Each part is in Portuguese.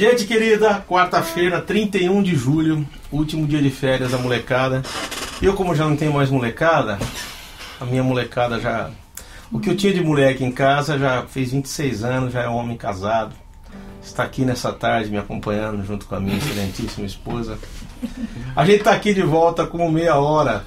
Gente querida, quarta-feira, 31 de julho, último dia de férias da molecada. Eu, como já não tenho mais molecada, a minha molecada já. O que eu tinha de moleque em casa já fez 26 anos, já é um homem casado. Está aqui nessa tarde me acompanhando junto com a minha excelentíssima esposa. A gente está aqui de volta com meia hora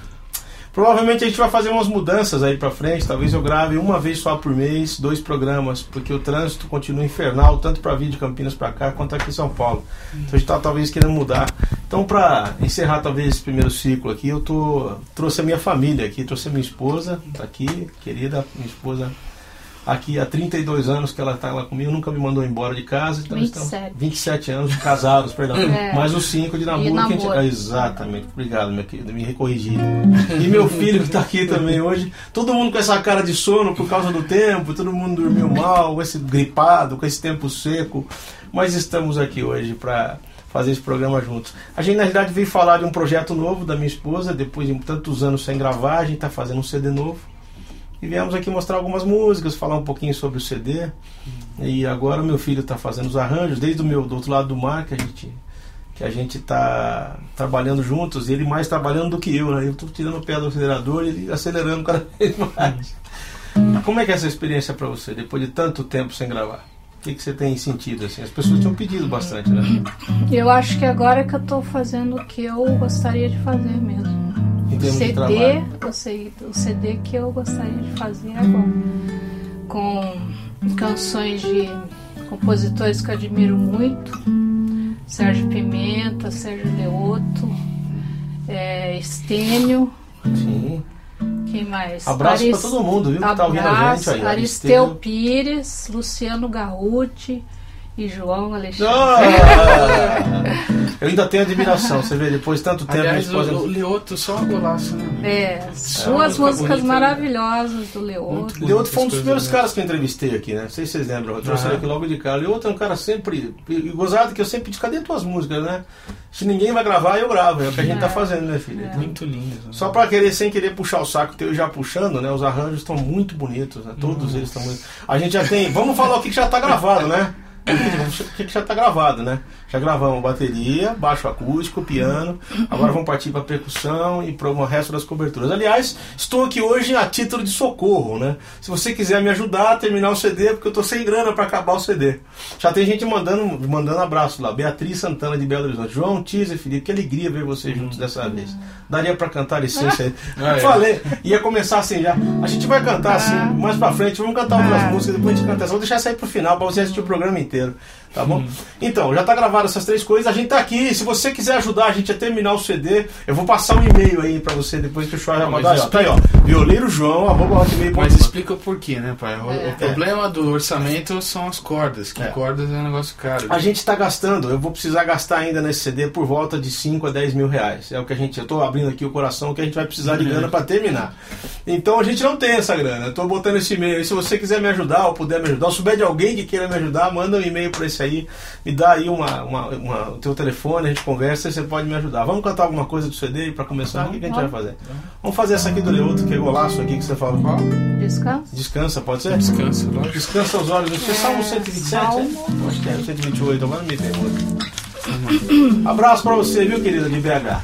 Provavelmente a gente vai fazer umas mudanças aí pra frente. Talvez eu grave uma vez só por mês, dois programas, porque o trânsito continua infernal, tanto para vir de Campinas para cá quanto aqui em São Paulo. Então a gente tá talvez querendo mudar. Então, para encerrar talvez esse primeiro ciclo aqui, eu tô trouxe a minha família aqui, trouxe a minha esposa, tá aqui, querida minha esposa aqui há 32 anos que ela está lá comigo, nunca me mandou embora de casa. Então 27. Estamos 27 anos de casados, perdão. É. Mais os 5 de namoro. namoro. Que a gente, exatamente. Obrigado, minha querida, me recorrigir. E meu filho que está aqui também hoje. Todo mundo com essa cara de sono por causa do tempo, todo mundo dormiu mal, com esse gripado, com esse tempo seco. Mas estamos aqui hoje para fazer esse programa juntos. A gente, na verdade, veio falar de um projeto novo da minha esposa, depois de tantos anos sem gravar, a gente está fazendo um CD novo e viemos aqui mostrar algumas músicas, falar um pouquinho sobre o CD. E agora meu filho está fazendo os arranjos, desde o meu do outro lado do mar, que a gente que a gente está trabalhando juntos, e ele mais trabalhando do que eu, né? Eu estou tirando o pé do acelerador e ele acelerando cada vez mais. Como é que é essa experiência para você, depois de tanto tempo sem gravar? O que, que você tem sentido assim? As pessoas tinham pedido bastante, né? Eu acho que agora é que eu estou fazendo o que eu gostaria de fazer mesmo em termos CD, de trabalho? O CD que eu gostaria de fazer agora. Com canções de compositores que eu admiro muito. Sérgio Pimenta, Sérgio Leoto, é, Estênio. Sim. Quem mais? Abraço Aris, para todo mundo, viu? Que tá ouvindo a gente aí. Aristeu Pires, Luciano Garruti, e João Alexandre. Ah, eu ainda tenho admiração, você vê, depois de tanto tempo. Aliás, esposa... o, o Leoto só um golaço, né? É, duas músicas maravilhosas do Leoto. Leoto foi um dos primeiros né? caras que eu entrevistei aqui, né? Não sei se vocês lembram, eu trouxe ah. ele aqui logo de cara. Leoto é um cara sempre. E gozado que eu sempre disse, cadê tuas músicas, né? Se ninguém vai gravar, eu gravo. É o que a gente tá é, tá fazendo, né, filha? É. Muito lindo. Né? Só pra querer, sem querer puxar o saco, teu já puxando, né? Os arranjos estão muito bonitos, né? Todos Nossa. eles estão muito. A gente já tem. Vamos falar o que já tá gravado, né? que já está gravado, né? Já gravamos bateria, baixo acústico, piano. Agora vamos partir para percussão e para o resto das coberturas. Aliás, estou aqui hoje a título de socorro, né? Se você quiser me ajudar a terminar o CD, porque eu estou sem grana para acabar o CD. Já tem gente mandando, mandando abraço lá. Beatriz Santana de Belo Horizonte. João Teaser, Felipe, que alegria ver vocês juntos dessa vez. Daria para cantar licença aí. Ah, é. Falei, ia começar assim já. A gente vai cantar assim, mais para frente. Vamos cantar outras ah. músicas, depois a gente canta essa. Vou deixar sair pro final para você assistir o programa inteiro. Tá bom? Hum. Então, já tá gravado essas três coisas. A gente tá aqui. Se você quiser ajudar a gente a terminar o CD, eu vou passar um e-mail aí pra você depois que o show já mandar. Tá aí, ó. Violeiro João, arroba Mas explica o porquê, né, pai? O, é. o problema do orçamento são as cordas, que é. cordas é um negócio caro. A gente tá gastando, eu vou precisar gastar ainda nesse CD por volta de 5 a 10 mil reais. É o que a gente. Eu tô abrindo aqui o coração que a gente vai precisar de grana pra terminar. Então a gente não tem essa grana. Eu tô botando esse e-mail aí. Se você quiser me ajudar ou puder me ajudar, ou souber de alguém que queira me ajudar, manda um e-mail pra esse aí, me dá aí uma, uma, uma, o teu telefone, a gente conversa e você pode me ajudar. Vamos cantar alguma coisa do CD para começar? Tá, o que, que a gente vai fazer? Vamos fazer essa aqui do Leoto, que é golaço aqui que você fala qual? Descansa. Descansa, pode ser? Descansa, lógico. Descansa os olhos. Você é, Salmo 127? Salmo. Acho que é 128, agora não me tem Abraço pra você, viu, querida, de BH.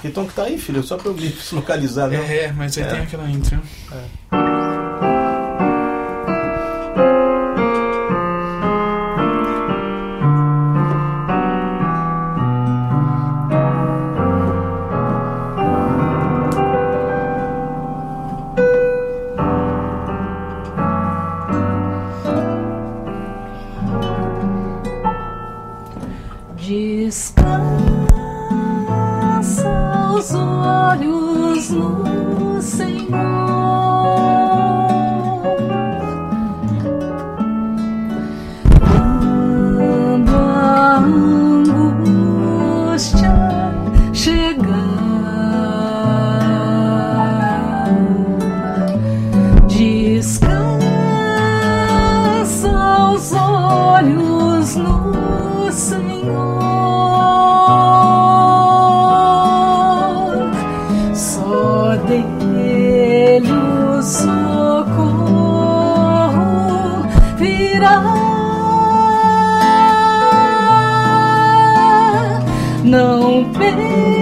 Que tom que tá aí, filho? Só pra eu me localizar, né? É, mas aí é. tem aquela intro. É. vermelho socorro virá. Não pense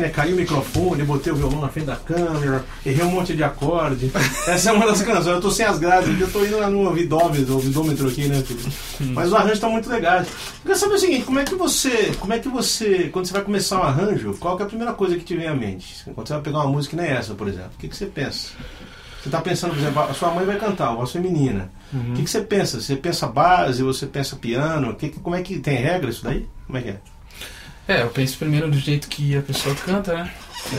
né? Caiu o microfone, botei o violão na frente da câmera, errei um monte de acorde. Essa é uma das canções. Eu tô sem as grades eu tô indo lá no ouvidómetro, ouvidômetro aqui, né, filho? Mas o arranjo tá muito legal. Eu queria saber o seguinte, como é que você. Como é que você. Quando você vai começar um arranjo, qual que é a primeira coisa que te vem à mente? Quando você vai pegar uma música que nem essa, por exemplo, o que, que você pensa? Você está pensando, por exemplo, a sua mãe vai cantar, a voz feminina. O que, que você pensa? Você pensa base, você pensa piano? Que, como é que tem regra isso daí? Como é que é? É, eu penso primeiro do jeito que a pessoa canta, né?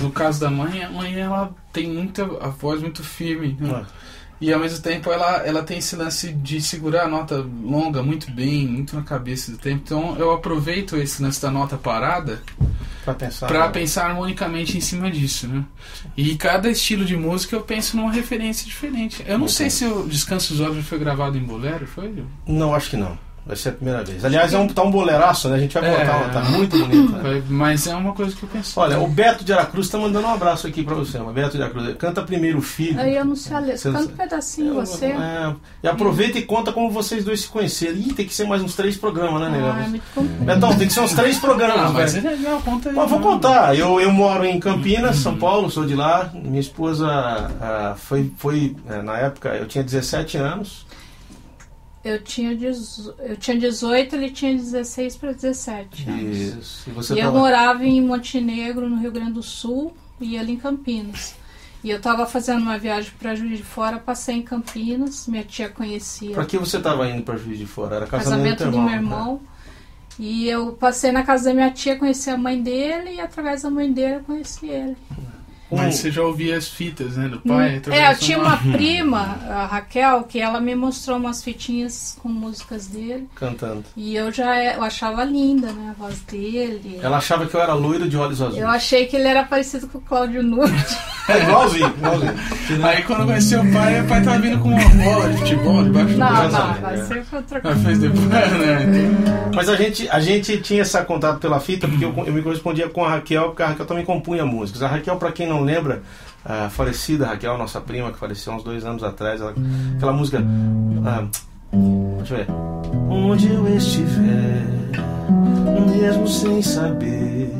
No caso da mãe, a mãe ela tem muita a voz muito firme, né? E ao mesmo tempo ela, ela tem esse lance de segurar a nota longa muito bem, muito na cabeça do tempo. Então eu aproveito esse lance da nota parada Pra pensar. para né? pensar harmonicamente em cima disso, né? E cada estilo de música eu penso numa referência diferente. Eu não sei se o Descanso dos Olhos foi gravado em bolero, foi? Não, acho que não. Vai ser a primeira vez. Aliás, é um, tá um boleiraço, né? A gente vai É. botar, tá muito bonito. Né? Mas é uma coisa que eu penso. Olha, o Beto de Aracruz tá mandando um abraço aqui pra você. O Beto de Aracruz. Canta primeiro o filho. Aí eu não sei a letra. Canta um pedacinho você. É, e aproveita e conta como vocês dois se conheceram. Ih, tem que ser mais uns três programas, né, Ah, é Negão? muito comprido. Betão, tem que ser uns três programas, Ah, mas velho. é legal, conta aí. Bom, vou contar. Eu, eu moro em Campinas, São Paulo, sou de lá. Minha esposa ah, foi, foi eh, na época, eu tinha 17 anos. Eu tinha, dezo- eu tinha 18, ele tinha 16 para 17 anos. Isso. E você E eu tava- morava em Montenegro, no Rio Grande do Sul, e ele em Campinas. E eu estava fazendo uma viagem para Juiz de Fora, passei em Campinas, minha tia conhecia Pra que você estava indo pra Juiz de Fora? Era casamento, casamento do meu irmão. E eu passei na casa da minha tia, conheci a mãe dele, e através da mãe dele eu conheci ele. Mas você já ouvia as fitas, né, do pai? é, eu tinha uma prima, a Raquel, que ela me mostrou umas fitinhas com músicas dele. Cantando. E eu já eu achava linda, né, a voz dele. Ela achava que eu era loiro de olhos azuis. Eu achei que ele era parecido com o Cláudio Nunes. igualzinho, igualzinho. Aí quando conheceu o pai, o pai tava vindo com uma bola de futebol debaixo do Não, braço. não, vai ser outra Mas coisa. fez depois, né? Mas a gente, a gente tinha esse contato pela fita porque eu, eu me correspondia com a Raquel, porque a Raquel também compunha músicas. A Raquel, para quem não lembra, a falecida Raquel, nossa prima, que faleceu uns dois anos atrás, ela- aquela música. ah, deixa eu ver. Onde eu estiver, mesmo sem saber,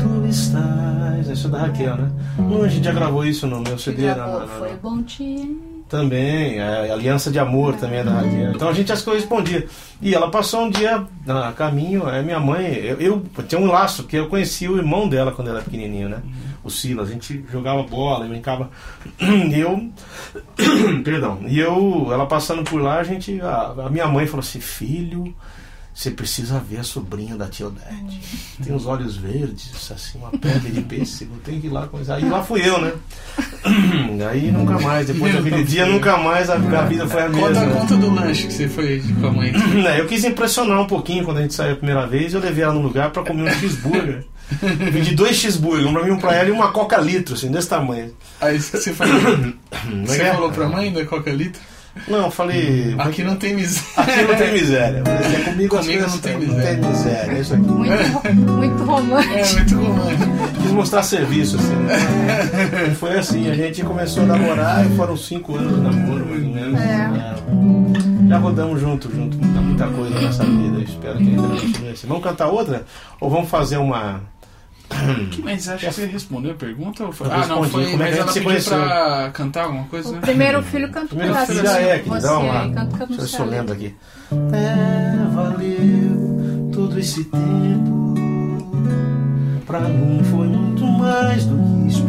tu estás. Isso é da Raquel, né? Não, a gente já gravou isso no meu CD. Já na- vou- na- na- Foi bom também, a Aliança de Amor também é da Raquel. Então a gente as correspondia. E ela passou um dia a caminho, é minha mãe, eu, eu tinha um laço, que eu conheci o irmão dela quando ela era pequenininho, né? O Silas, a gente jogava bola, brincava. E eu. Perdão. E eu, ela passando por lá, a gente. A, a minha mãe falou assim: filho. Você precisa ver a sobrinha da tia Odete. Tem os olhos verdes, assim, uma pele de pêssego. Tem que ir lá coisar. Aí lá fui eu, né? Aí nunca mais. Depois daquele dia, nunca mais a, a vida foi a Conta a mesma. conta do lanche que você foi com a mãe. É, Eu quis impressionar um pouquinho quando a gente saiu a primeira vez. Eu levei ela num lugar pra comer um cheeseburger. Pedi dois cheeseburgers, um pra mim um pra ela e uma coca litro, assim, desse tamanho. Aí você falou, Não é você que é? falou pra mãe da Coca Litra? Não, eu falei. Aqui não tem miséria. Aqui não tem miséria. Falei, "É comigo, Comigo não tem têm, miséria." Não tem miséria, é isso aqui. Muito, muito romântico. É muito romântico. Quis mostrar serviço, assim. Né? E foi assim, a gente começou a namorar e foram cinco anos de namoro, mais ou menos. É. É. Já rodamos junto, junto, muita, muita coisa nessa vida. Eu espero que ainda continue assim. Vamos cantar outra? Ou vamos fazer uma. Mas acho que você respondeu a pergunta? Ou foi? Eu Ah, não, foi. Como é que Mas a gente ela se pediu conheceu? pra cantar alguma coisa? O primeiro filho canta Primeiro pedaço. filho já é, que Você dá uma. aí, canta que não Deixa eu ver se sei eu a lembro letra. aqui. É, valeu todo esse tempo. Pra mim foi muito mais do que esperar.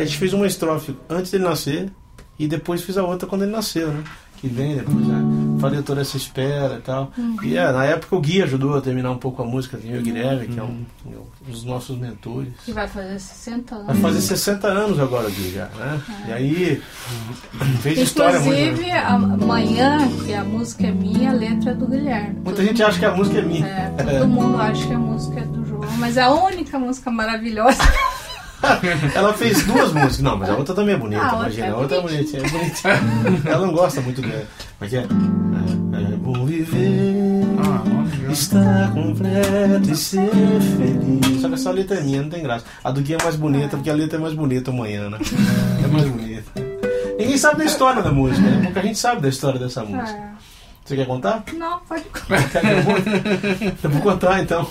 A gente fez uma estrofe antes dele nascer e depois fiz a outra quando ele nasceu, né? Que vem depois, né? Falei toda essa espera e tal. E é, na época o Gui ajudou a terminar um pouco a música, tem o Guilherme, que é um, um dos nossos mentores. Que vai fazer 60 Vai anos. fazer 60 anos agora, Gui, já, né? E aí, fez história muito. Inclusive, amanhã, que a música é minha, a letra é do Guilherme. Muita gente acha que a música é minha. É, todo mundo acha que a música é do João, mas é a única música maravilhosa. Ela fez duas músicas. Não, mas a outra também é bonita, Ah, a imagina. é A outra é bonitinha. É bonitinha. Ela não gosta muito dela. Mas é. É, é bom viver, Ah, nossa. estar completo e ser feliz. Só que essa letra é minha, não tem graça. A do Gui é mais bonita, porque a letra é mais bonita amanhã, né? É mais bonita. Ninguém sabe da história da música, né? Pouca gente sabe da história dessa música. Você quer contar? Não, pode contar. Que eu vou? Eu vou contar então.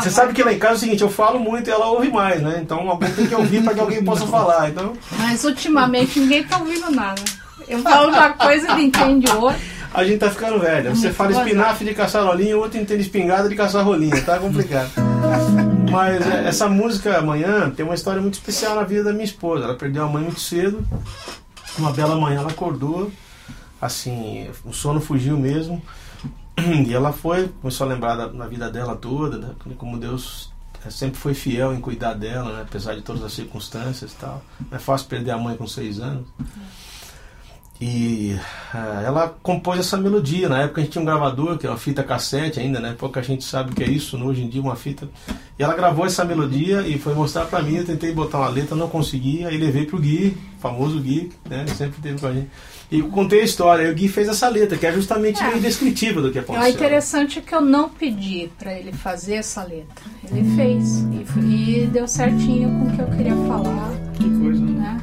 Você sabe que lá em casa é o seguinte, eu falo muito e ela ouve mais, né? Então alguém tem que ouvir para que alguém possa falar. Então, Mas ultimamente ninguém tá ouvindo nada. Eu falo uma coisa, ele entende outra. a gente tá ficando velha. Você fala espinafre de caçar rolinha, o outro entende espingarda de caçar rolinha. Tá complicado. Mas é, essa música amanhã tem uma história muito especial na vida da minha esposa. Ela perdeu a mãe muito cedo. Uma bela manhã ela acordou, assim, o sono fugiu mesmo. E ela foi, começou a lembrar da, na vida dela toda, né, como Deus eh, sempre foi fiel em cuidar dela, né, apesar de todas as circunstâncias e tal. Não é fácil perder a mãe com seis anos. E ah, ela compôs essa melodia. Na época a gente tinha um gravador, que é uma fita cassete ainda, né? Pouca gente sabe o que é isso, né? hoje em dia uma fita. E ela gravou essa melodia e foi mostrar pra mim. Eu tentei botar uma letra, não consegui. Aí levei pro Gui, famoso Gui, né? Sempre teve com a gente. E contei a história. E o Gui fez essa letra, que é justamente É. meio descritiva do que O aconteceu. interessante é que eu não pedi pra ele fazer essa letra. Ele fez. E, foi- e deu certinho com o que eu queria falar. Que coisa, né?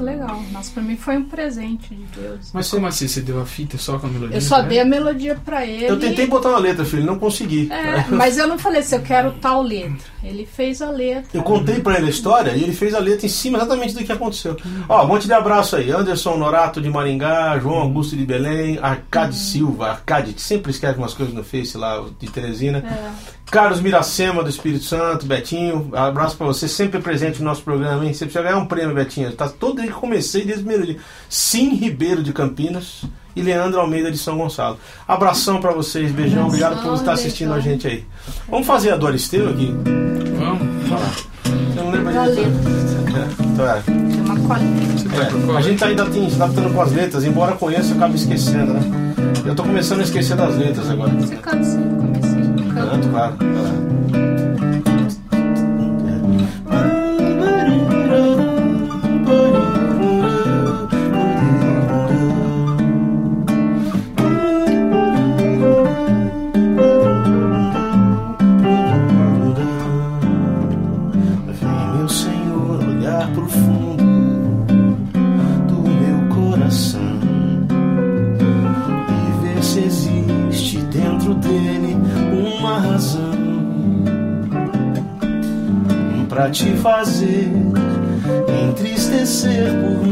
Muito legal. Nossa, pra mim foi um presente de Deus. Mas como assim? Você deu a fita só com a melodia? Eu só né? dei a melodia pra ele. Eu tentei botar uma letra, filho, não consegui. É, mas eu não falei assim, eu quero tal letra. Ele fez a letra. Eu contei pra ele a história e ele fez a letra em cima exatamente do que aconteceu. Ó, um monte de abraço aí. Anderson Norato de Maringá, João Augusto de Belém, Arcade Silva, Arcade, que sempre escreve umas coisas no Face lá, de Teresina. É. Carlos Miracema do Espírito Santo, Betinho, abraço pra você, sempre presente no nosso programa, hein? Você precisa ganhar um prêmio, Betinho. Tá todo desde que comecei, desde o primeiro dia. Sim Ribeiro de Campinas e Leandro Almeida de São Gonçalo. Abração pra vocês, beijão, Abração, obrigado por estar assistindo beijão. a gente aí. Vamos fazer a do Aristeu aqui? Vamos. Vamos lá. Eu não direito. letra. É, então é. Você É, qual? a gente ainda tem, está lutando com as letras, embora conheça, eu acabo esquecendo, né? Eu tô começando a esquecer das letras agora. Você comecinho. Canto, claro. Te fazer entristecer por mim.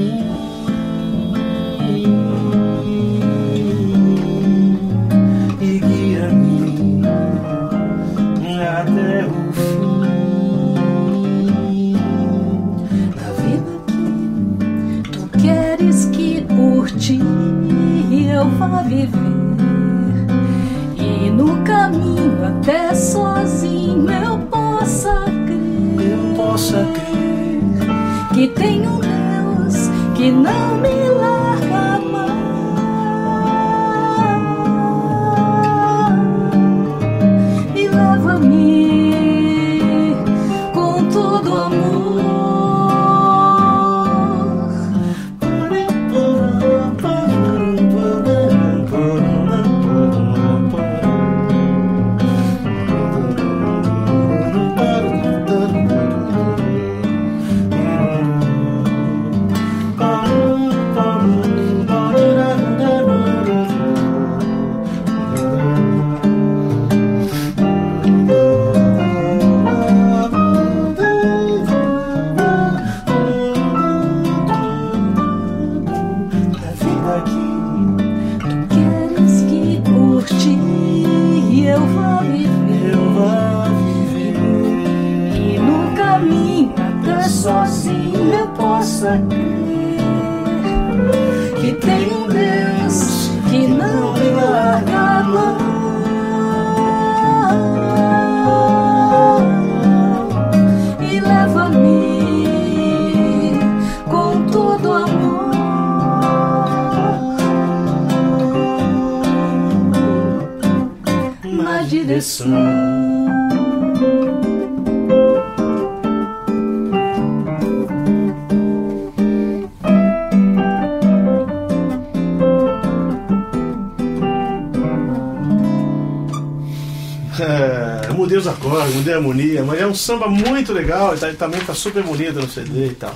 Harmonia, mas é um samba muito legal, e tá- também tá super bonito no CD e tal.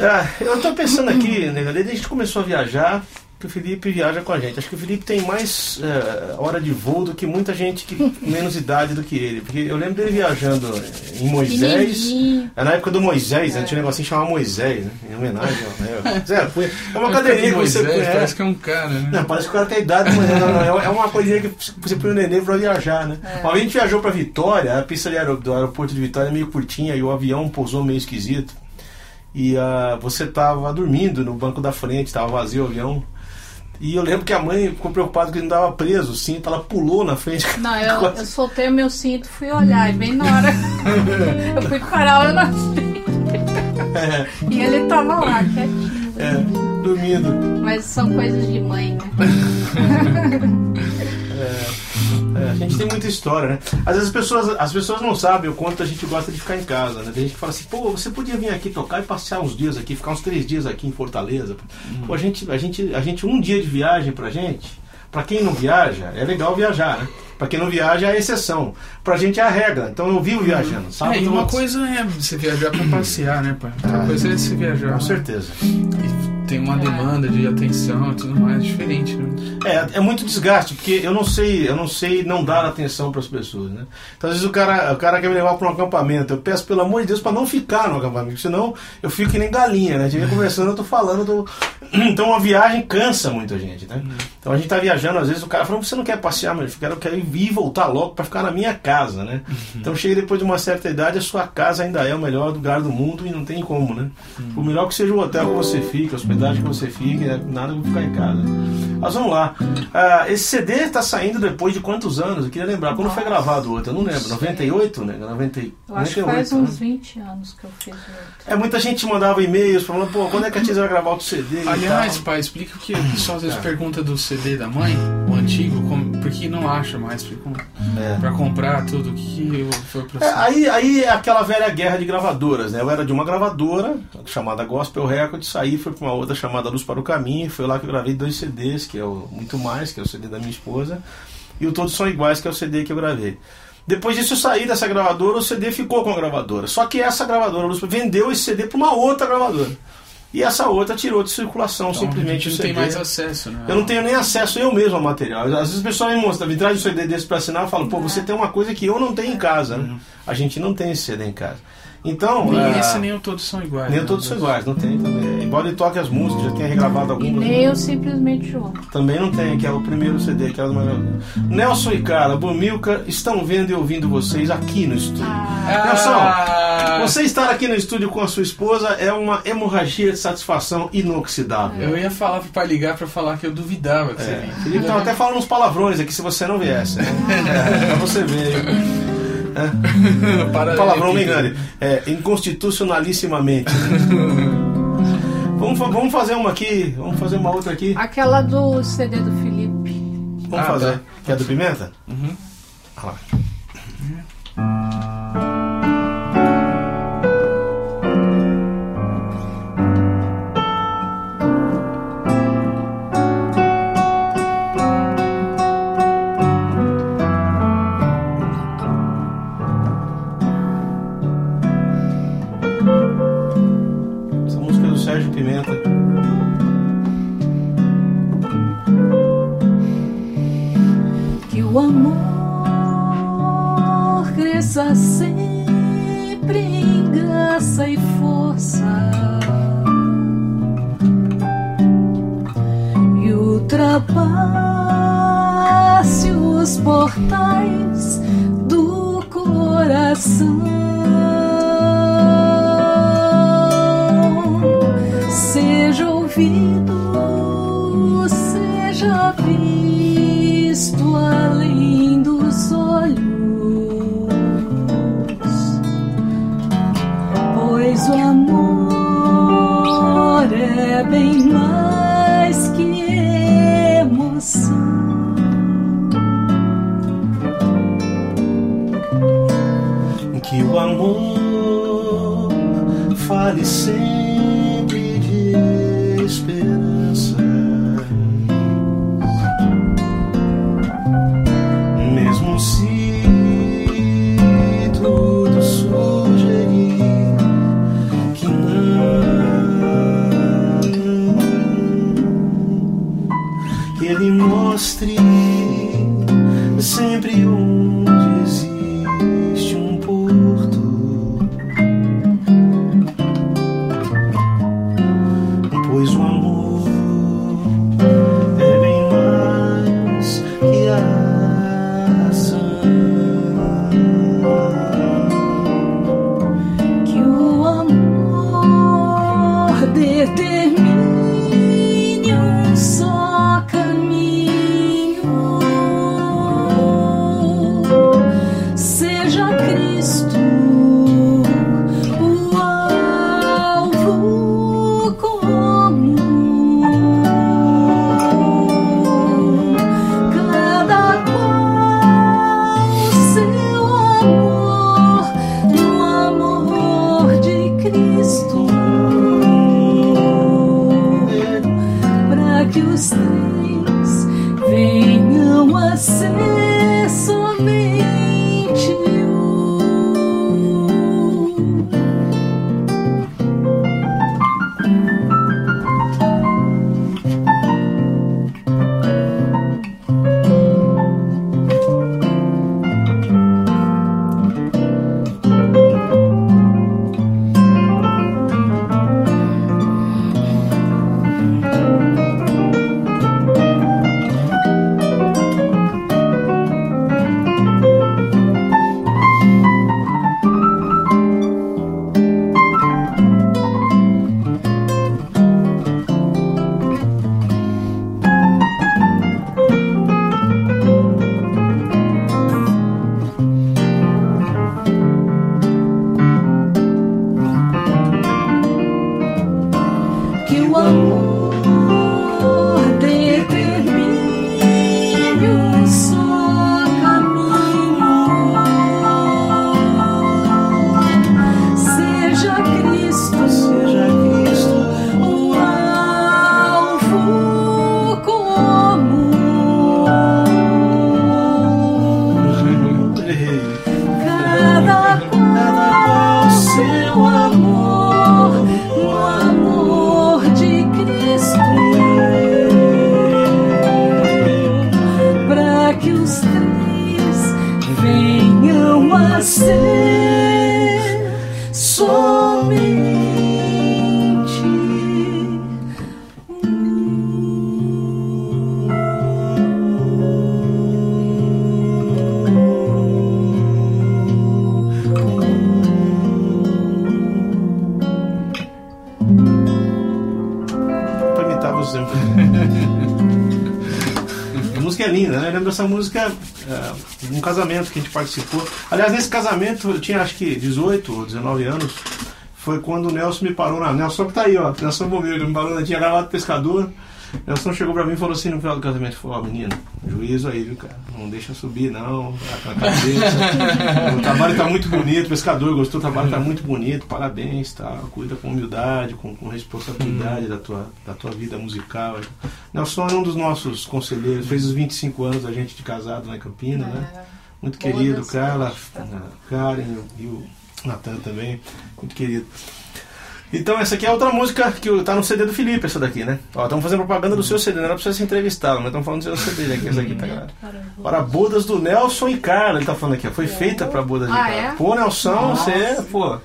Ah, eu tô pensando aqui, né, desde que a gente começou a viajar, que o Felipe viaja com a gente. Acho que o Felipe tem mais é, hora de voo do que muita gente que menos idade do que ele. Porque eu lembro dele viajando em Moisés. É na época do Moisés, né? tinha um negocinho chamado Moisés, né? Em homenagem ao né? Zé, foi- É uma cadeirinha que você conhece. Parece que é um cara, né? Não, parece que o cara tem idade, mas não, não, não, é uma coisinha que você põe o neném pra viajar, né? Uma vez a gente viajou pra Vitória, a pista do aeroporto de Vitória é meio curtinha e o avião pousou meio esquisito. E ah, você tava dormindo no banco da frente, tava vazio o avião. E eu lembro que a mãe ficou preocupada que ele não tava preso, o cinto, ela pulou na frente. Não, eu, eu soltei o meu cinto, fui olhar, e bem na hora eu fui parar lá na frente. E ele tava lá, quietinho. É, dormindo. Mas são coisas de mãe, né? A gente tem muita história, né? Às vezes as pessoas, as pessoas não sabem o quanto a gente gosta de ficar em casa, né? Tem gente que fala assim, pô, você podia vir aqui tocar e passear uns dias aqui, ficar uns três dias aqui em Fortaleza. Pô, a gente, a gente, a gente, um dia de viagem pra gente, Para quem não viaja, é legal viajar, né? Para quem não viaja é a exceção. Pra gente é a regra. Então eu vivo viajando. Sábado, É, e uma coisa é você viajar pra passear, né, pai? Outra Ah, coisa é você viajar. Com certeza. E tem uma demanda de atenção e tudo mais diferente, né? É, é muito desgaste, porque eu não sei, eu não sei não dar atenção para as pessoas, né? Então às vezes o cara, o cara quer me levar para um acampamento, eu peço pelo amor de Deus para não ficar no acampamento, senão eu fico que nem galinha, né? A gente conversando, eu tô falando, tô... então uma viagem cansa muito a gente, né? Então a gente tá viajando, às vezes o cara fala, você não quer passear, mas eu quero, eu quero ir e voltar logo para ficar na minha casa, né? Então chega depois de uma certa idade, a sua casa ainda é o melhor lugar do mundo e não tem como, né? Por melhor que seja o hotel que você fique, a que você fique, né? nada de ficar em casa. Mas vamos lá. Ah, esse CD está saindo depois de quantos anos? Eu queria lembrar. Quando foi gravado o outro? Eu não lembro. 98, né? 90, Eu acho que 98, faz né? uns 20 anos que eu fiz o outro. É, muita gente mandava e-mails falando, pô, quando é que a Tia vai gravar outro CD? e Aliás, pai, explica o que o pessoal às vezes Tá. pergunta do CD da mãe, o antigo, como, porque não acha mais É. pra comprar tudo. O que que foi o É, aí, aí é aquela velha guerra de gravadoras, né? Eu era de uma gravadora chamada Gospel Records, saí fui para uma outra chamada Luz para o Caminho, foi lá que eu gravei dois CDs, que é o Muito Mais, que é o CD da minha esposa, e o Todos São Iguais, que é o CD que eu gravei. Depois disso eu saí dessa gravadora, o CD ficou com a gravadora. Só que essa gravadora Luz vendeu esse CD para uma outra gravadora. E essa outra tirou de circulação Então, simplesmente a o gente não CD. tem mais acesso, né? Eu não tenho nem acesso eu mesmo ao material. Às vezes o pessoal me mostra, me traz um CD desse pra assinar, eu falo, pô, você tem uma coisa que eu não tenho em casa, né? A gente não tem esse CD em casa. Então, Nem ah, esse nem o todos são iguais. nem né? todos são iguais, não tem também. Embora ele toque as músicas, já tenha regravado E algumas. nem eu simplesmente João. Também não tem, que é o primeiro CD, que é o mais... Nelson e Carla, Bumilca, estão vendo e ouvindo vocês aqui no estúdio. Ah, Você estar aqui no estúdio com a sua esposa é uma hemorragia de satisfação inoxidável. Eu ia falar pro pai ligar pra falar que eu duvidava que você É, vinha. Felipe tava até falando uns palavrões aqui se você não viesse. né? É, pra você ver. Para Palavrão me engane. É, inconstitucionalissimamente. vamos, fa- vamos fazer uma aqui, vamos fazer uma outra aqui. Aquela do CD do Felipe. Vamos Ah, fazer. tá. Que é do Pimenta? Uhum. Ah lá. Sempre em graça e força. E ultrapasse os portais do coração. Seja ouvido, casamento que a gente participou. Aliás, nesse casamento eu tinha acho que 18 ou 19 anos. Foi quando o Nelson me parou na. Nelson que tá aí, ó. Nelson Bombeiro, me parou na. Tinha gravado Pescador. Nelson chegou pra mim e falou assim no final do casamento: falou, ó, menino, juízo aí, viu, cara? Não deixa subir, não. A cabeça. o trabalho tá muito bonito, pescador gostou, o trabalho tá muito bonito, parabéns, tá? Cuida com humildade, com, com responsabilidade da, tua, da tua vida musical. Nelson é um dos nossos conselheiros, fez os 25 anos da gente de casado lá em Campina, né? É. Muito Boa querido, Carla, tá. Karen e o Natan também, muito querido. Então essa aqui é outra música que tá no CD do Felipe, essa daqui, né? Ó, estamos fazendo propaganda do seu CD, não era pra você se entrevistá-lo, mas estamos falando do seu CD aqui, essa aqui, tá galera? Para bodas do Nelson e Carla, ele tá falando aqui, ó. Foi feita pra bodas de Ah, Carla. é? Pô, Nelson, Nossa. você, pô.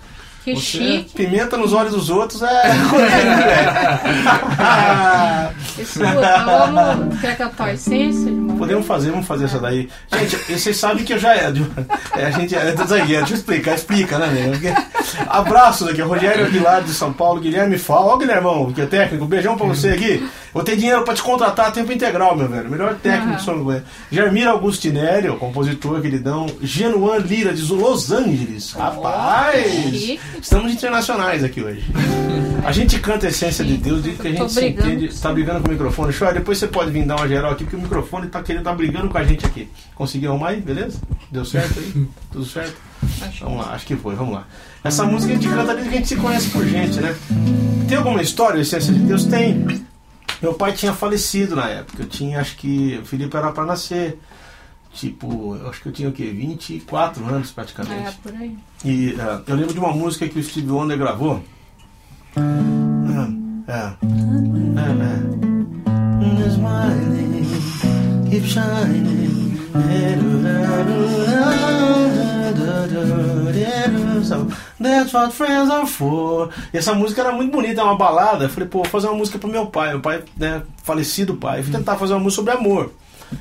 Que você, chique. Pimenta nos olhos dos outros é. é. Escuta, vamos. Quer cantar a essência? Podemos fazer, vamos fazer essa daí. Gente, vocês sabem que eu já é. é a gente é do zagueiro, deixa eu explicar, explica, né, nego? Porque- Abraços Rogério Aguilar de São Paulo, Guilherme Fala. Ó, Guilhermão, que é técnico, beijão pra você aqui. Vou ter dinheiro pra te contratar a tempo integral, meu velho. Melhor técnico Aham. de São Luís. Germir Augustinelli, o compositor queridão. Genuan Lira de Los Angeles. Rapaz! chique. Estamos internacionais aqui hoje. A gente canta a essência de Deus, diz que a gente se entende. com Tá brigando com o microfone. Show, depois você pode vir dar uma geral aqui, porque o microfone tá querendo tá brigando com a gente aqui. Conseguiu arrumar aí? Beleza? Deu certo aí? Tudo certo? Acho Vamos lá, acho que foi, vamos lá. Essa música a gente canta desde que a gente se conhece por gente, né? Tem alguma história, essência de Deus? Tem. Meu pai tinha falecido na época. Eu tinha, acho que o Felipe era pra nascer. Tipo, eu acho que eu tinha o quê? 24 anos praticamente. É, por aí. E eh, eu lembro de uma música que o Steve Wonder gravou. É, é. É, é. Keep shining. That's what friends are for. E essa música era muito bonita, é uma balada. Eu falei, pô, vou fazer uma música pro meu pai, meu pai, né, falecido pai. Eu fui tentar fazer uma música sobre amor.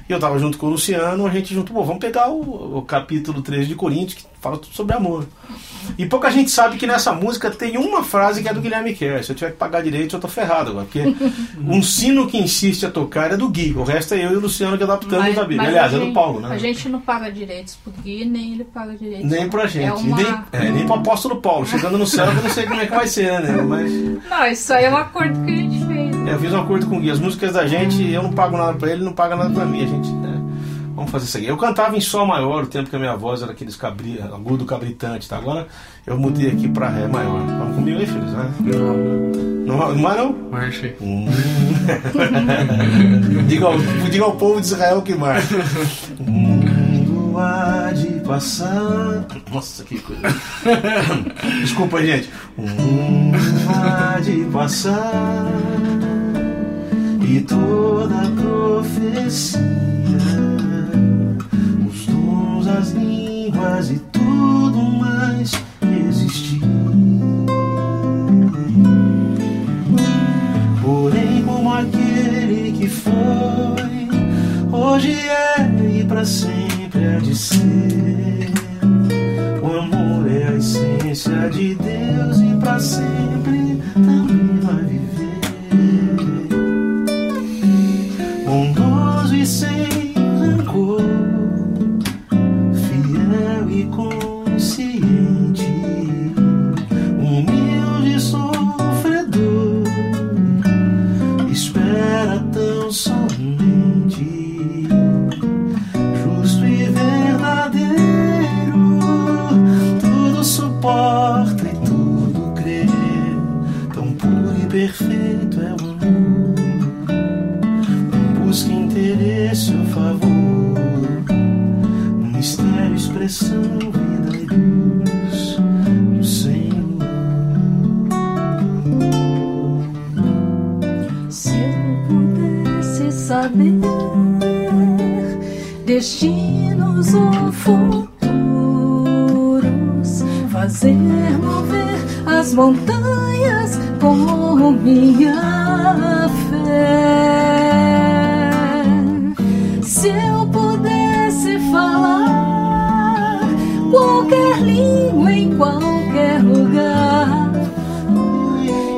E eu tava junto com o Luciano, a gente junto, pô, vamos pegar o, o capítulo 13 de Coríntios, que fala tudo sobre amor. E pouca gente sabe que nessa música tem uma frase que é do Guilherme Kerr. Se eu tiver que pagar direito, eu tô ferrado agora. Porque um sino que insiste a tocar é do Gui. O resto é eu e o Luciano que adaptamos a Bíblia. Aliás, a é do gente- Paulo, né? A gente não paga direitos pro Gui, nem ele paga direitos. Nem pra gente. É uma... Nem, é, nem pro apóstolo Paulo. Chegando no céu, eu não sei como é que vai ser, né? Mas Não, isso aí é um acordo que a gente fez. é, eu fiz um acordo com o Gui. As músicas da gente, eu não pago nada pra ele, ele não paga nada pra mim. A gente, né? Vamos fazer isso aqui. Eu cantava em Sol maior, o tempo que a minha voz era aqueles cabri, agudo cabritante, tá? Agora eu mudei aqui pra Ré maior. Vamos comigo aí, filhos, né? Não, Não, não é não? marcha aí. Hum. diga, ao, diga ao povo de Israel que marcha. O mundo há de passar. Nossa, que coisa. Desculpa, gente. O mundo há de passar. E toda profecia, os dons, as línguas e tudo mais existir. Porém, como aquele que foi, hoje é e para sempre há de ser. O amor é a essência de Deus e para sempre destinos ou futuros, fazer mover as montanhas com minha fé. Se eu pudesse falar qualquer língua em qualquer lugar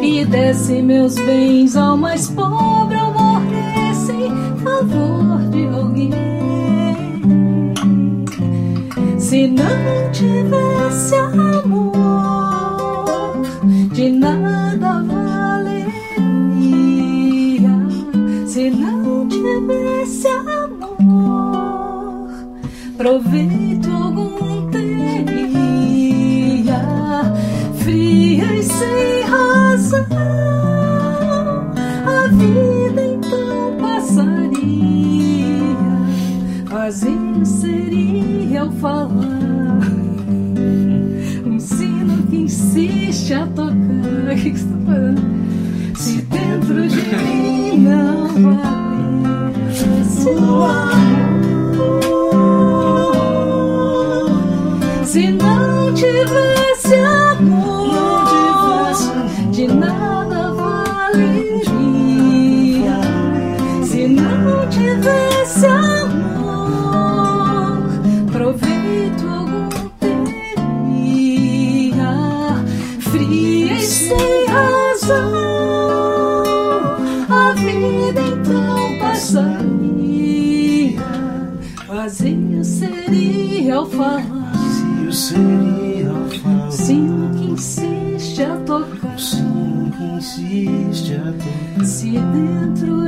e desse meus bens ao mais pobre, Se não tivesse amor, de nada valeria. Se não tivesse amor, proveito algum teria. Fria e sem razão, a vida então passaria. Vazio seria ao falar insiste insiste a tocar. Se dentro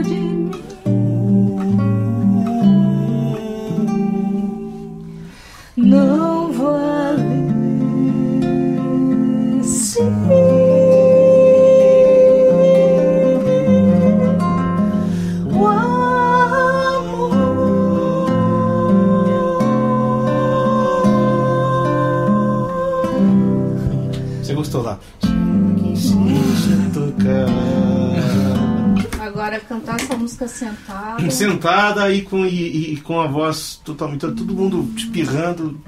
sentada. Aí com, e, e com a voz totalmente. Todo mundo espirrando.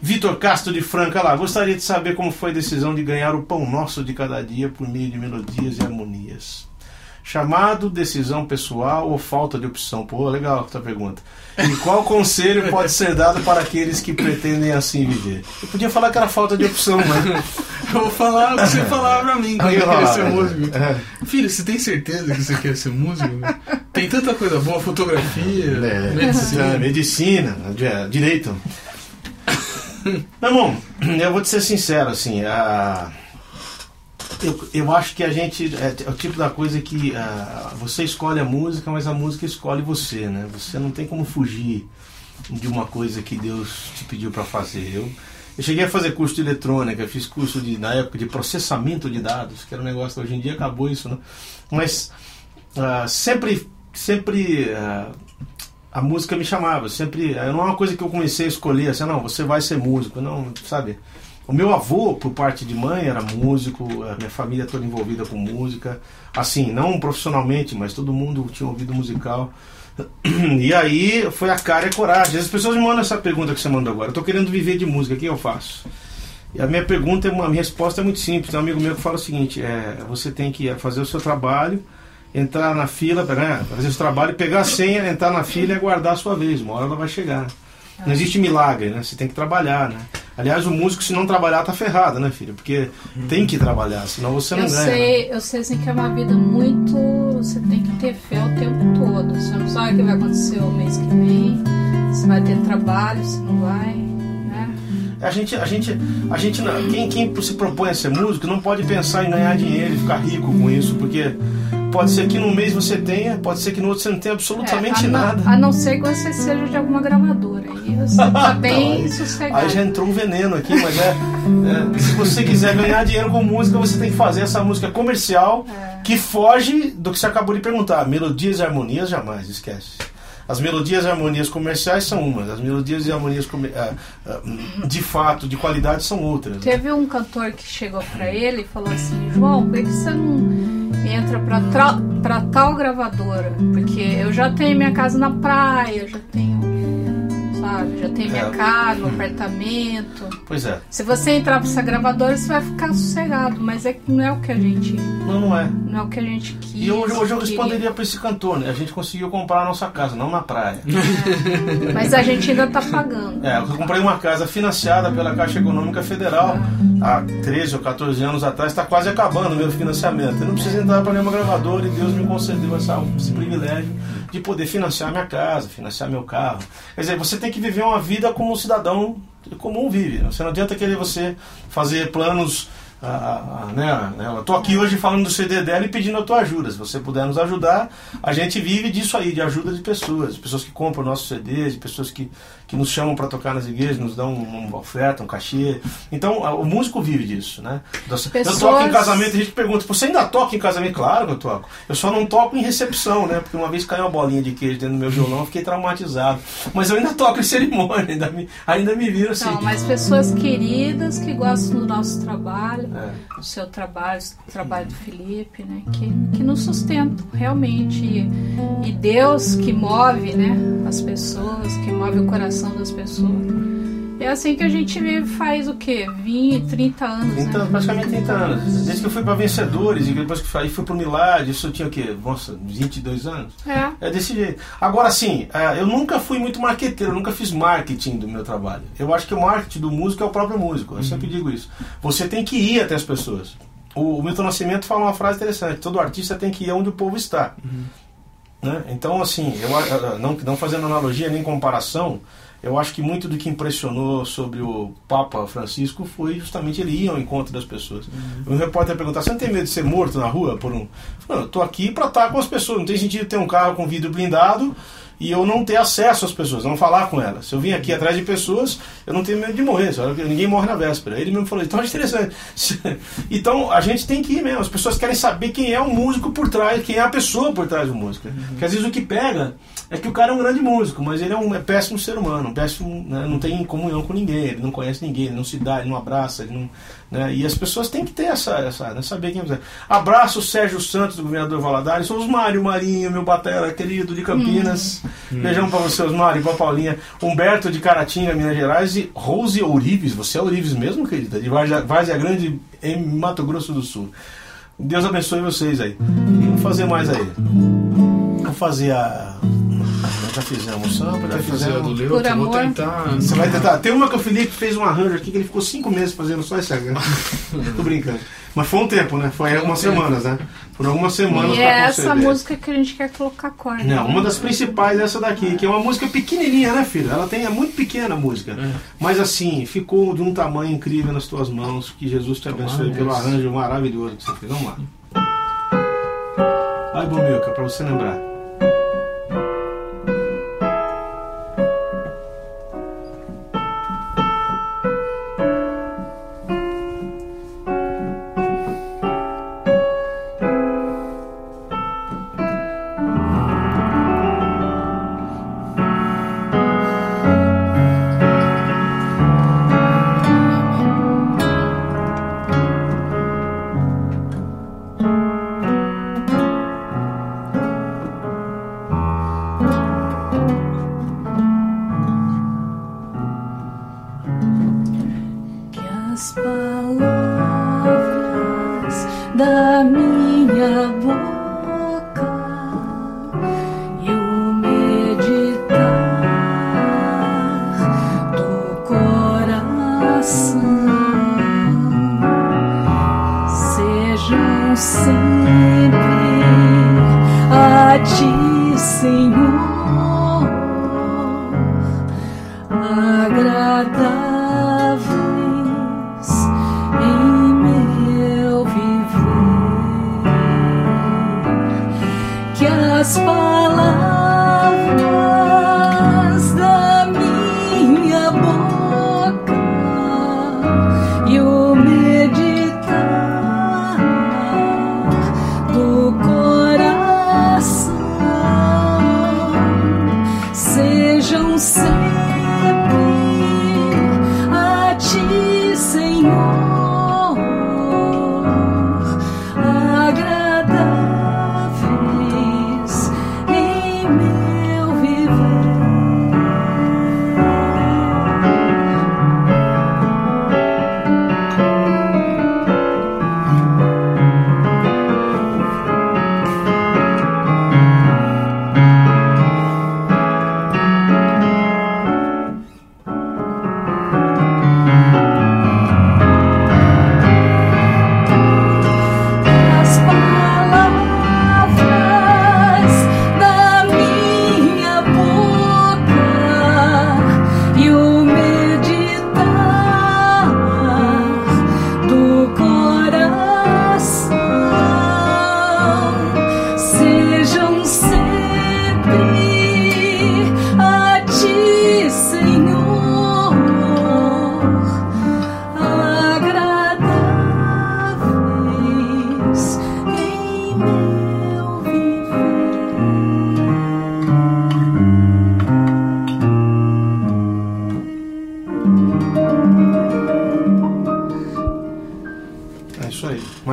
Vitor Castro de Franca lá. Gostaria de saber como foi a decisão de ganhar o pão nosso de cada dia por meio de melodias e harmonias. Chamado, decisão pessoal ou falta de opção? Pô, legal essa pergunta. E qual conselho pode ser dado para aqueles que pretendem assim viver? Eu podia falar que era falta de opção, mas. Eu vou falar o que você falava pra mim quando eu queria ser músico. É. Filho, você tem certeza que você quer ser músico? Tem tanta coisa boa, fotografia, É, medicina. medicina, di- direito. Meu irmão, eu vou te ser sincero, assim, a... eu, eu acho que a gente é, é o tipo da coisa que ah, você escolhe a música, mas a música escolhe você, né? Você não tem como fugir de uma coisa que Deus te pediu para fazer. Eu, eu cheguei a fazer curso de eletrônica, fiz curso de, na época de processamento de dados, que era um negócio, hoje em dia acabou isso, né? Mas ah, sempre, sempre ah, a música me chamava, sempre, eh, não é uma coisa que eu comecei a escolher, assim, não, você vai ser músico, não, sabe? O meu avô, por parte de mãe, era músico, a minha família toda envolvida com música, assim, não profissionalmente, mas todo mundo tinha ouvido musical. E aí foi a cara e a coragem. As pessoas me mandam essa pergunta que você mandou agora. Eu tô querendo viver de música, o que eu faço? E a minha pergunta, é uma- a minha resposta é muito simples. Tem um amigo meu que fala o seguinte: é, você tem que fazer o seu trabalho, entrar na fila, pegar, fazer o seu trabalho, pegar a senha, entrar na fila e aguardar a sua vez. Uma hora ela vai chegar. Não existe milagre, né? Você tem que trabalhar, né? Aliás, o músico, se não trabalhar, tá ferrado, né, filho? Porque tem que trabalhar, senão você não Eu ganha. né? sei, eu sei assim que é uma vida muito. Você tem que ter fé o tempo todo. Você não sabe o que vai acontecer o mês que vem, se vai ter trabalho, se não vai. Né? A gente, a gente, a gente, não- quem, quem se propõe a ser músico não pode pensar em ganhar dinheiro e ficar rico com isso, porque pode ser que num mês você tenha, pode ser que no outro você não tenha absolutamente É, a, nada. Não, a não ser que você seja de alguma gravadora. Aí você tá bem Aí- sossegado. Aí já entrou um veneno aqui, mas é, é, Se você quiser ganhar dinheiro com música, você tem que fazer essa música comercial É. que foge do que você acabou de perguntar. Melodias e harmonias, jamais, esquece. As melodias e harmonias comerciais são umas, as melodias e harmonias ah, ah, de fato, de qualidade, são outras. né? Teve um cantor que chegou pra ele e falou assim: João, por que você não entra pra tal gravadora? Porque eu já tenho minha casa na praia, já tenho, sabe? Já tem minha É. casa, um apartamento. Pois é. Se você entrar pra essa gravadora, você vai ficar sossegado, mas é que não é o que a gente, Não, não é. não é o que a gente quis. E hoje, hoje eu responderia pra esse cantor, né? A gente conseguiu comprar a nossa casa, não na praia. Mas a gente ainda tá pagando. É, eu comprei uma casa financiada pela Caixa Econômica Federal há 13 ou 14 anos atrás, está quase acabando o meu financiamento. Eu não preciso entrar para nenhuma gravadora e Deus me concedeu essa, esse privilégio de poder financiar minha casa, financiar meu carro. Quer dizer, você tem que viver uma vida como um cidadão comum vive. Você não adianta querer você fazer planos. Ah, ah, né, tô aqui hoje falando do CD dela e pedindo a tua ajuda. Se você puder nos ajudar, a gente vive disso aí, de ajuda de pessoas, de pessoas que compram nossos CDs, de pessoas que, que nos chamam para tocar nas igrejas, nos dão uma oferta, um cachê. Então, a- o músico vive disso, né? Eu toco em Pessoas- casamento, a gente pergunta, você ainda toca em casamento? Claro que eu toco. Eu só não toco em recepção, né? Porque uma vez caiu uma bolinha de queijo dentro do meu violão, eu fiquei traumatizado. Mas eu ainda toco em cerimônia, ainda me, ainda me viro assim. Não, mas pessoas queridas que gostam do nosso trabalho, É. do seu trabalho, do trabalho do Felipe, né? Que, que nos sustentam realmente. E, e Deus que move, né? As pessoas, que move o coração das pessoas. É assim que a gente vive faz o quê? 20, 30 anos, 30, né? praticamente 30 anos. Desde que eu fui para Vencedores e depois que aí fui para o Milagre, isso eu tinha o quê? Nossa, 22 anos? É. É desse jeito. Agora, sim, é, eu nunca fui muito marqueteiro, eu nunca fiz marketing do meu trabalho. Eu acho que o marketing do músico é o próprio músico. Eu sempre digo isso. Você tem que ir até as pessoas. O, o Milton Nascimento fala uma frase interessante: todo artista tem que ir onde o povo está. Né? Então, assim, eu, não, não fazendo analogia nem comparação, eu acho que muito do que impressionou sobre o Papa Francisco foi justamente ele ir ao encontro das pessoas. Um repórter perguntar: você não tem medo de ser morto na rua por um. "Não, eu tô aqui para estar com as pessoas. Não tem sentido ter um carro com vidro blindado e eu não ter acesso às pessoas, não falar com elas. Se eu vim aqui atrás de pessoas, eu não tenho medo de morrer. só que Ninguém morre na véspera. Ele mesmo falou: então é interessante. Então a gente tem que ir mesmo. As pessoas querem saber quem é o músico por trás, quem é a pessoa por trás do músico. Porque às vezes o que pega é que o cara é um grande músico, mas ele é um é péssimo ser humano, um péssimo, né, não tem comunhão com ninguém, ele não conhece ninguém, ele não se dá, ele não abraça, ele não, né, e as pessoas têm que ter essa, essa né, saber quem é. Abraço o Sérgio Santos, do governador Valadares, sou os Mário Marinho, meu batera querido de Campinas. Beijão pra você, Osmário, pra Paulinha, Humberto de Caratinga, Minas Gerais e Rose Ourives, você é Ourives mesmo, querida? De Várzea Grande, em Mato Grosso do Sul. Deus abençoe vocês aí. Vamos fazer mais aí. Vamos fazer a. Já fizemos samba, já Vai fazer a do fizemos. Leo, Por que eu vou amor. tentar. Você vai tentar. Tem uma que o Felipe fez um arranjo aqui que ele ficou cinco meses fazendo só esse arranjo. Tô brincando. Mas foi um tempo, né? Foi algumas semanas, né? Por algumas semanas E é essa música que a gente quer colocar corda. Não, uma das principais é essa daqui, que é uma música pequenininha, né, filho? Ela tem, é muito pequena a música. É. Mas assim, ficou de um tamanho incrível nas tuas mãos. Que Jesus te abençoe pelo arranjo maravilhoso que você fez. Vamos lá. Vai, Bomilca, pra você lembrar. Sempre a ti, Senhor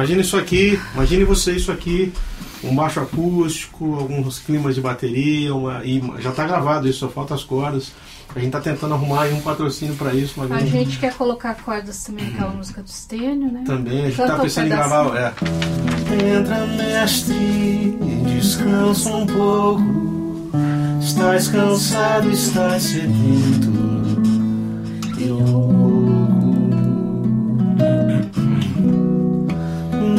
Imagina isso aqui, imagine você isso aqui, um baixo acústico, alguns climas de bateria, uma, e já está gravado isso, só falta as cordas. A gente está tentando arrumar aí um patrocínio para isso. Mas A gente quer colocar cordas também naquela música do Stênio, né? Também, a gente está um pensando em gravar. É. Entra, mestre, descansa um pouco. Estás cansado, estás sedento e louco.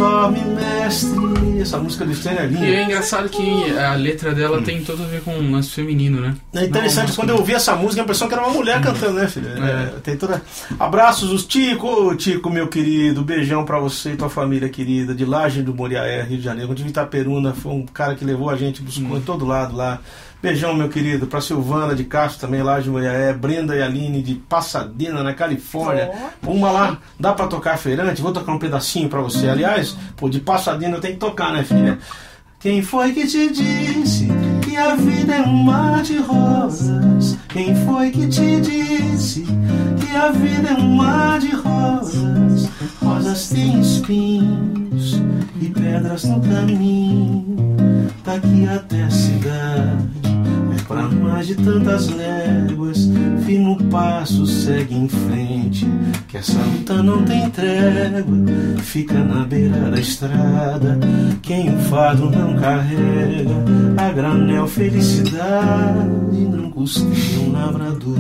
song. Dorme, mestre. Essa música do Stênio é E linda. é engraçado que a letra dela tem tudo a ver com um lance feminino, né? É interessante, Não, quando eu ouvi essa música, a impressão que era uma mulher cantando, né, filho? É, tem toda... Abraços, os Tico, Tico, meu querido, beijão pra você e tua família querida, de Laje do Moriaé, Rio de Janeiro, de Itaperuna, foi um cara que levou a gente, buscou em todo lado lá. Beijão, meu querido, pra Silvana de Castro também, Laje de Moriaé, Brenda e Aline de Pasadena, na Califórnia. Uma lá, dá pra tocar feirante? Vou tocar um pedacinho pra você. Aliás, pô, de eu tenho que tocar, né, filha? Quem foi que te disse que a vida é um mar de rosas? Quem foi que te disse que a vida é um mar de rosas? Rosas têm espinhos e pedras no caminho, daqui até a cidade. Pra mais de tantas léguas, firme o passo, segue em frente. Que essa luta não tem trégua, fica na beira da estrada. Quem o fado não carrega, a granel felicidade não custeia um lavrador.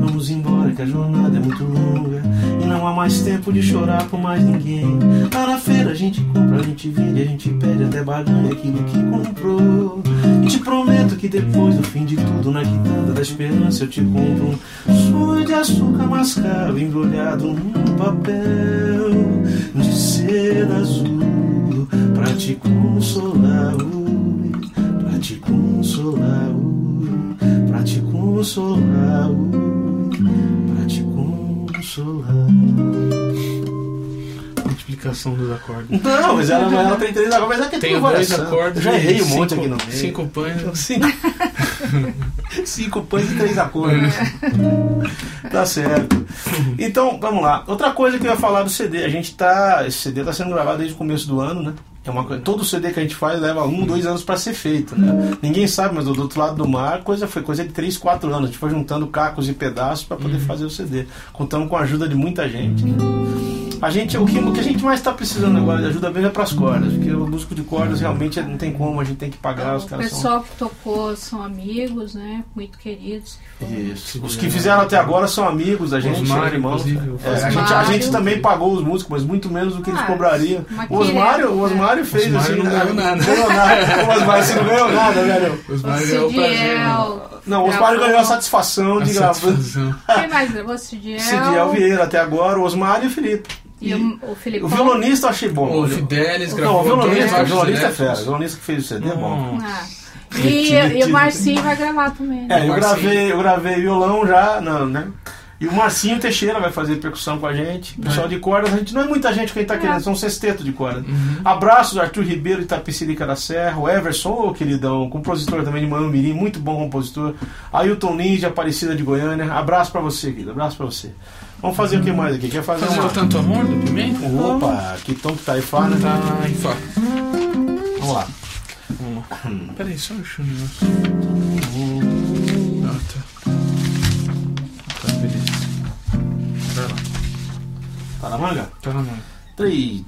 Vamos embora que a jornada é muito longa e não há mais tempo de chorar por mais ninguém. Lá na feira a gente compra, a gente vende, a gente pede até barganha aquilo que comprou. E te prometo que depois do fim de tudo, na quitanda da esperança, eu te compro um sonho de açúcar mascavo embrulhado num papel de seda azul pra te consolar, ui, pra te consolar, ui, pra te consolar, ui, pra te consolar. Multiplicação dos acordes. Não, mas ela, ela tem três acordes, mas é que Tem tudo dois acordes. Eu já errei um monte aqui no meio. Cinco pães. Cinco, cinco pães e três acordes. tá certo. Então, vamos lá. Outra coisa que eu ia falar do CD. A gente tá. Esse CD tá sendo gravado desde o começo do ano, né? É uma coisa, todo CD que a gente faz leva um, dois anos para ser feito, né? Ninguém sabe, mas do outro lado do mar, coisa foi coisa de três, quatro anos. A gente foi juntando cacos e pedaços para poder fazer o CD. Contamos com a ajuda de muita gente, né? A gente, o que, o que a gente mais está precisando agora de ajuda mesmo é para as cordas, porque o músico de cordas realmente não tem como, a gente tem que pagar, os O caras são... pessoal que tocou são amigos, né? Muito queridos. que Isso. Os que fizeram até agora são amigos da gente, Osmário, são irmãos. o É, a, gente, a Osmário. gente também pagou os músicos, mas muito menos do que eles Ah, cobrariam. uma O Osmário, o Osmário fez Osmário assim. não ganhou nada. Não ganhou nada. O Osmário não ganhou nada, velho. Os O mais é o prazer. Não, o Osmário ganhou a satisfação A de gravar. Quem mais gravou? Cidiel. Cidiel Vieira até agora, o Osmário e o Felipe. E o, o Felipe. O violonista eu achei bom. O Fidelis Não, gravou o violonista, o violonista é fera. O violonista que fez o CD é bom. Ah. E, e o Marcinho vai gravar também. né? É, eu gravei, eu gravei violão já, não, né? E o Marcinho Teixeira vai fazer percussão com a gente. É. Pessoal de cordas, a gente não é muita gente que a gente tá É. querendo, são sexteto de corda. Uhum. Abraços, Arthur Ribeiro de Tapicirica da Serra, o Everson, ô queridão, compositor também de Mano Mirim, muito bom compositor. Ailton Lins de Aparecida de Goiânia. Abraço pra você, querido, abraço pra você. Vamos fazer o que mais aqui? Quer fazer Fazer uma. o Tanto Amor do Pimenta? Opa, que tom que tá aí, fala. Tá em Fá. Vamos lá. Vamos lá. Peraí, só um negócio. Ah, tá. Tá, beleza. Vai lá. Tá na manga? Tá na mão. Três.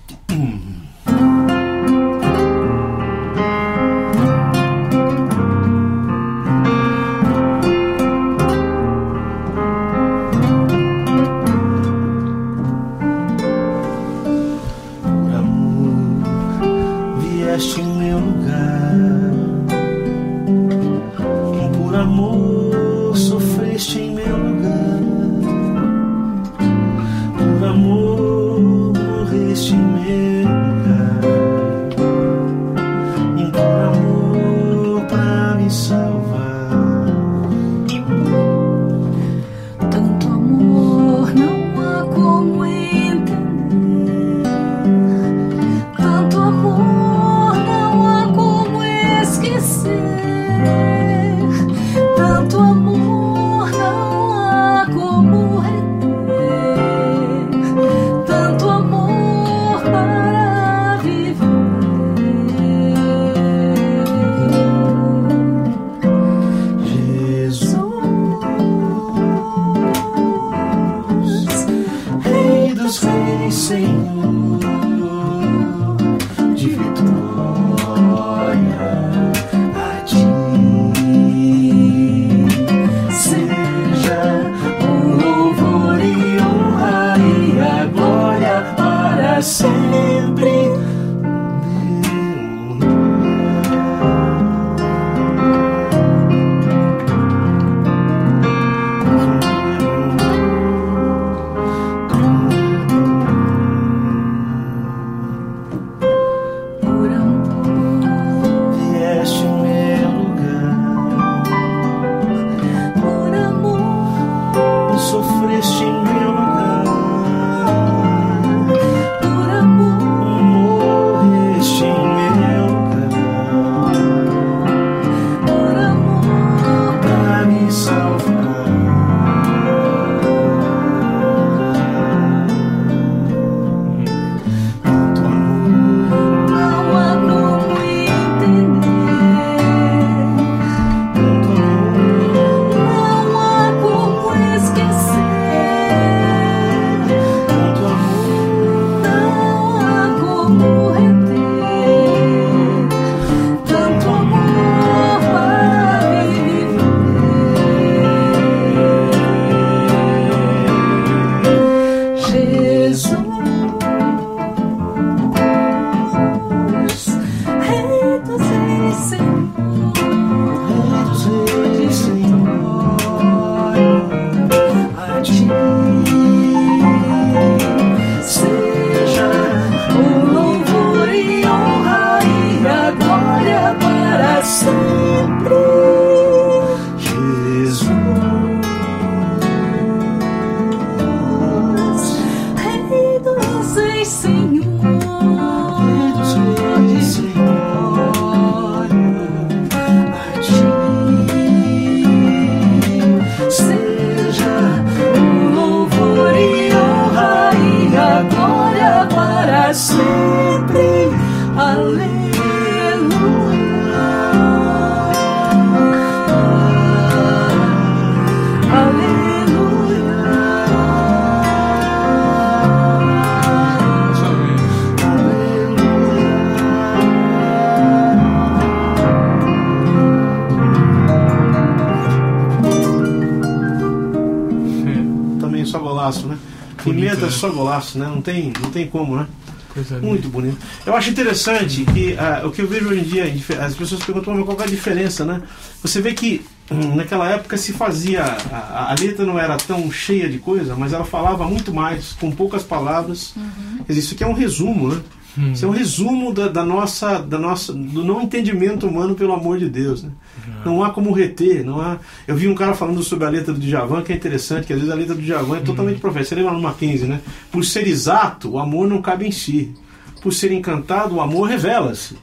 Golaço, né? Não tem, não tem como, né? Coisa linda. Muito bonito. Eu acho interessante que ah, o que eu vejo hoje em dia, as pessoas perguntam "Mas qual é a diferença, né? Você vê que hum, naquela época se fazia, a, a letra não era tão cheia de coisa, mas ela falava muito mais, com poucas palavras. Dizer, isso aqui é um resumo, né? Hum. Isso é um resumo da, da nossa, da nossa, do não entendimento humano pelo amor de Deus, né? Não há como reter, não há. Eu vi um cara falando sobre a letra do Djavan que é interessante, que às vezes a letra do Djavan é totalmente profética. Você lembra no Mackenzie, né? Por ser exato, o amor não cabe em si. Por ser encantado, o amor revela-se.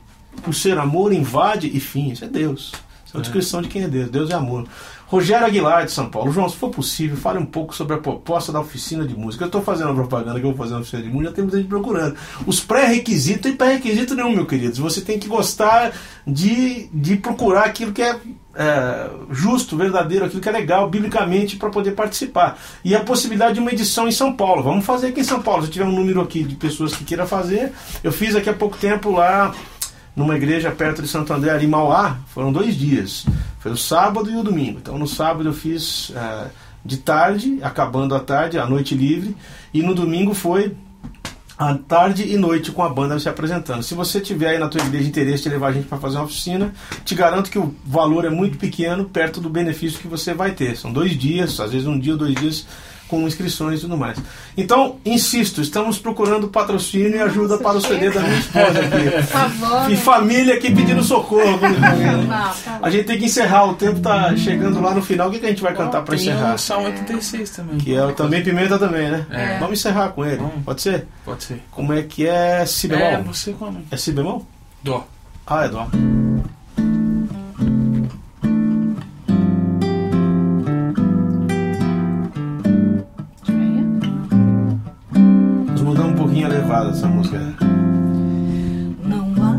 Por ser amor, invade e fim. Isso é Deus. É uma descrição de quem é Deus. Deus é amor. Rogério Aguilar, de São Paulo. João, se for possível, fale um pouco sobre a proposta da oficina de música. Eu estou fazendo a propaganda que eu vou fazer na oficina de música, já tem muita gente procurando. Os pré-requisitos, tem pré-requisito nenhum, meu queridos. Você tem que gostar de, de procurar aquilo que é, é, justo, verdadeiro, aquilo que é legal, biblicamente, para poder participar. E a possibilidade de uma edição em São Paulo. Vamos fazer aqui em São Paulo. Se tiver um número aqui de pessoas que queiram fazer, eu fiz aqui há pouco tempo lá numa igreja perto de Santo André, ali em Mauá, foram dois dias. Foi o sábado e o domingo. Então no sábado eu fiz eh, de tarde, acabando a tarde, a noite livre, e no domingo foi à tarde e noite com a banda se apresentando. Se você tiver aí na tua igreja interesse de levar a gente para fazer uma oficina, te garanto que o valor é muito pequeno perto do benefício que você vai ter. São dois dias, às vezes um dia dois dias com inscrições e tudo mais. Então, insisto, estamos procurando patrocínio e ajuda para o CD da minha esposa aqui. Por favor. E família aqui pedindo socorro. Não, tá A gente tem que encerrar, o tempo tá chegando lá no final. O que, que a gente vai cantar para encerrar? o Salmo 86 também. Que é o também Pimenta também, né? É. Vamos encerrar com ele. Vamos. Pode ser? Pode ser. Como é que é Si bemol? É, É, você come. Si bemol? Dó. Ah, é dó. Dessa música. Não há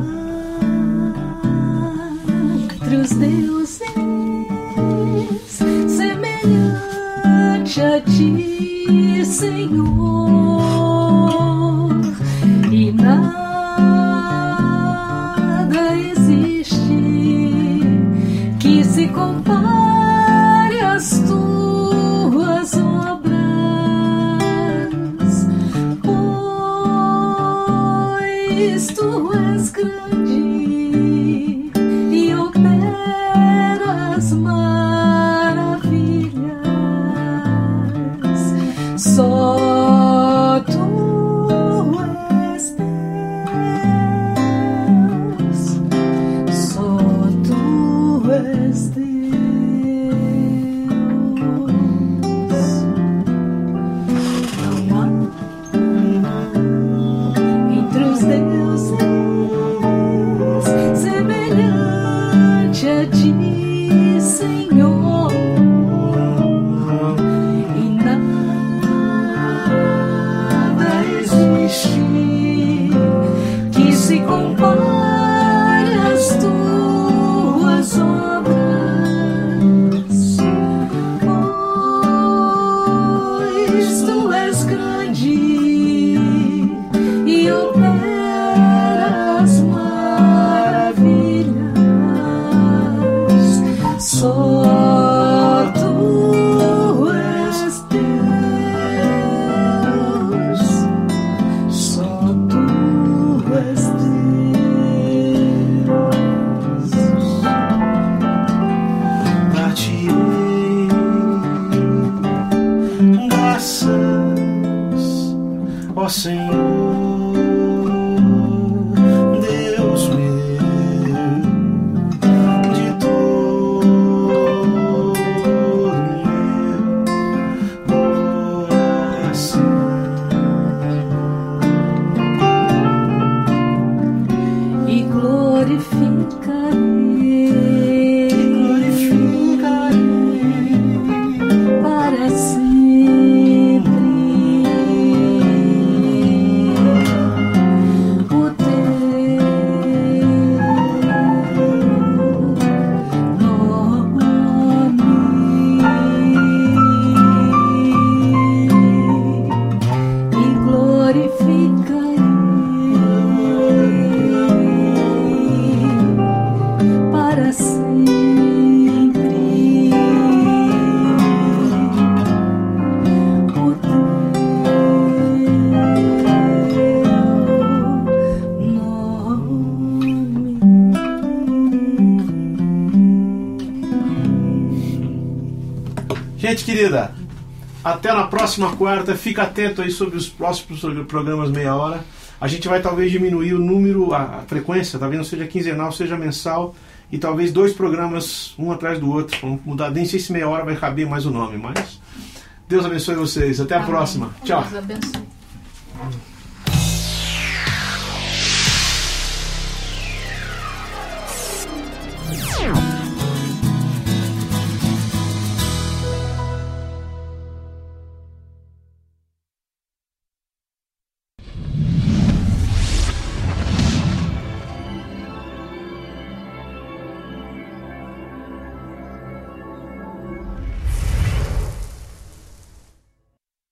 entre os deuses semelhante a ti, Senhor, próxima quarta. Fica atento aí sobre os próximos programas meia hora. A gente vai talvez diminuir o número, a frequência, talvez não seja quinzenal, seja mensal. E talvez dois programas, um atrás do outro. Vamos mudar. Nem sei se meia hora vai caber mais o nome, mas. Deus abençoe vocês. Até a Amém. próxima. Tchau.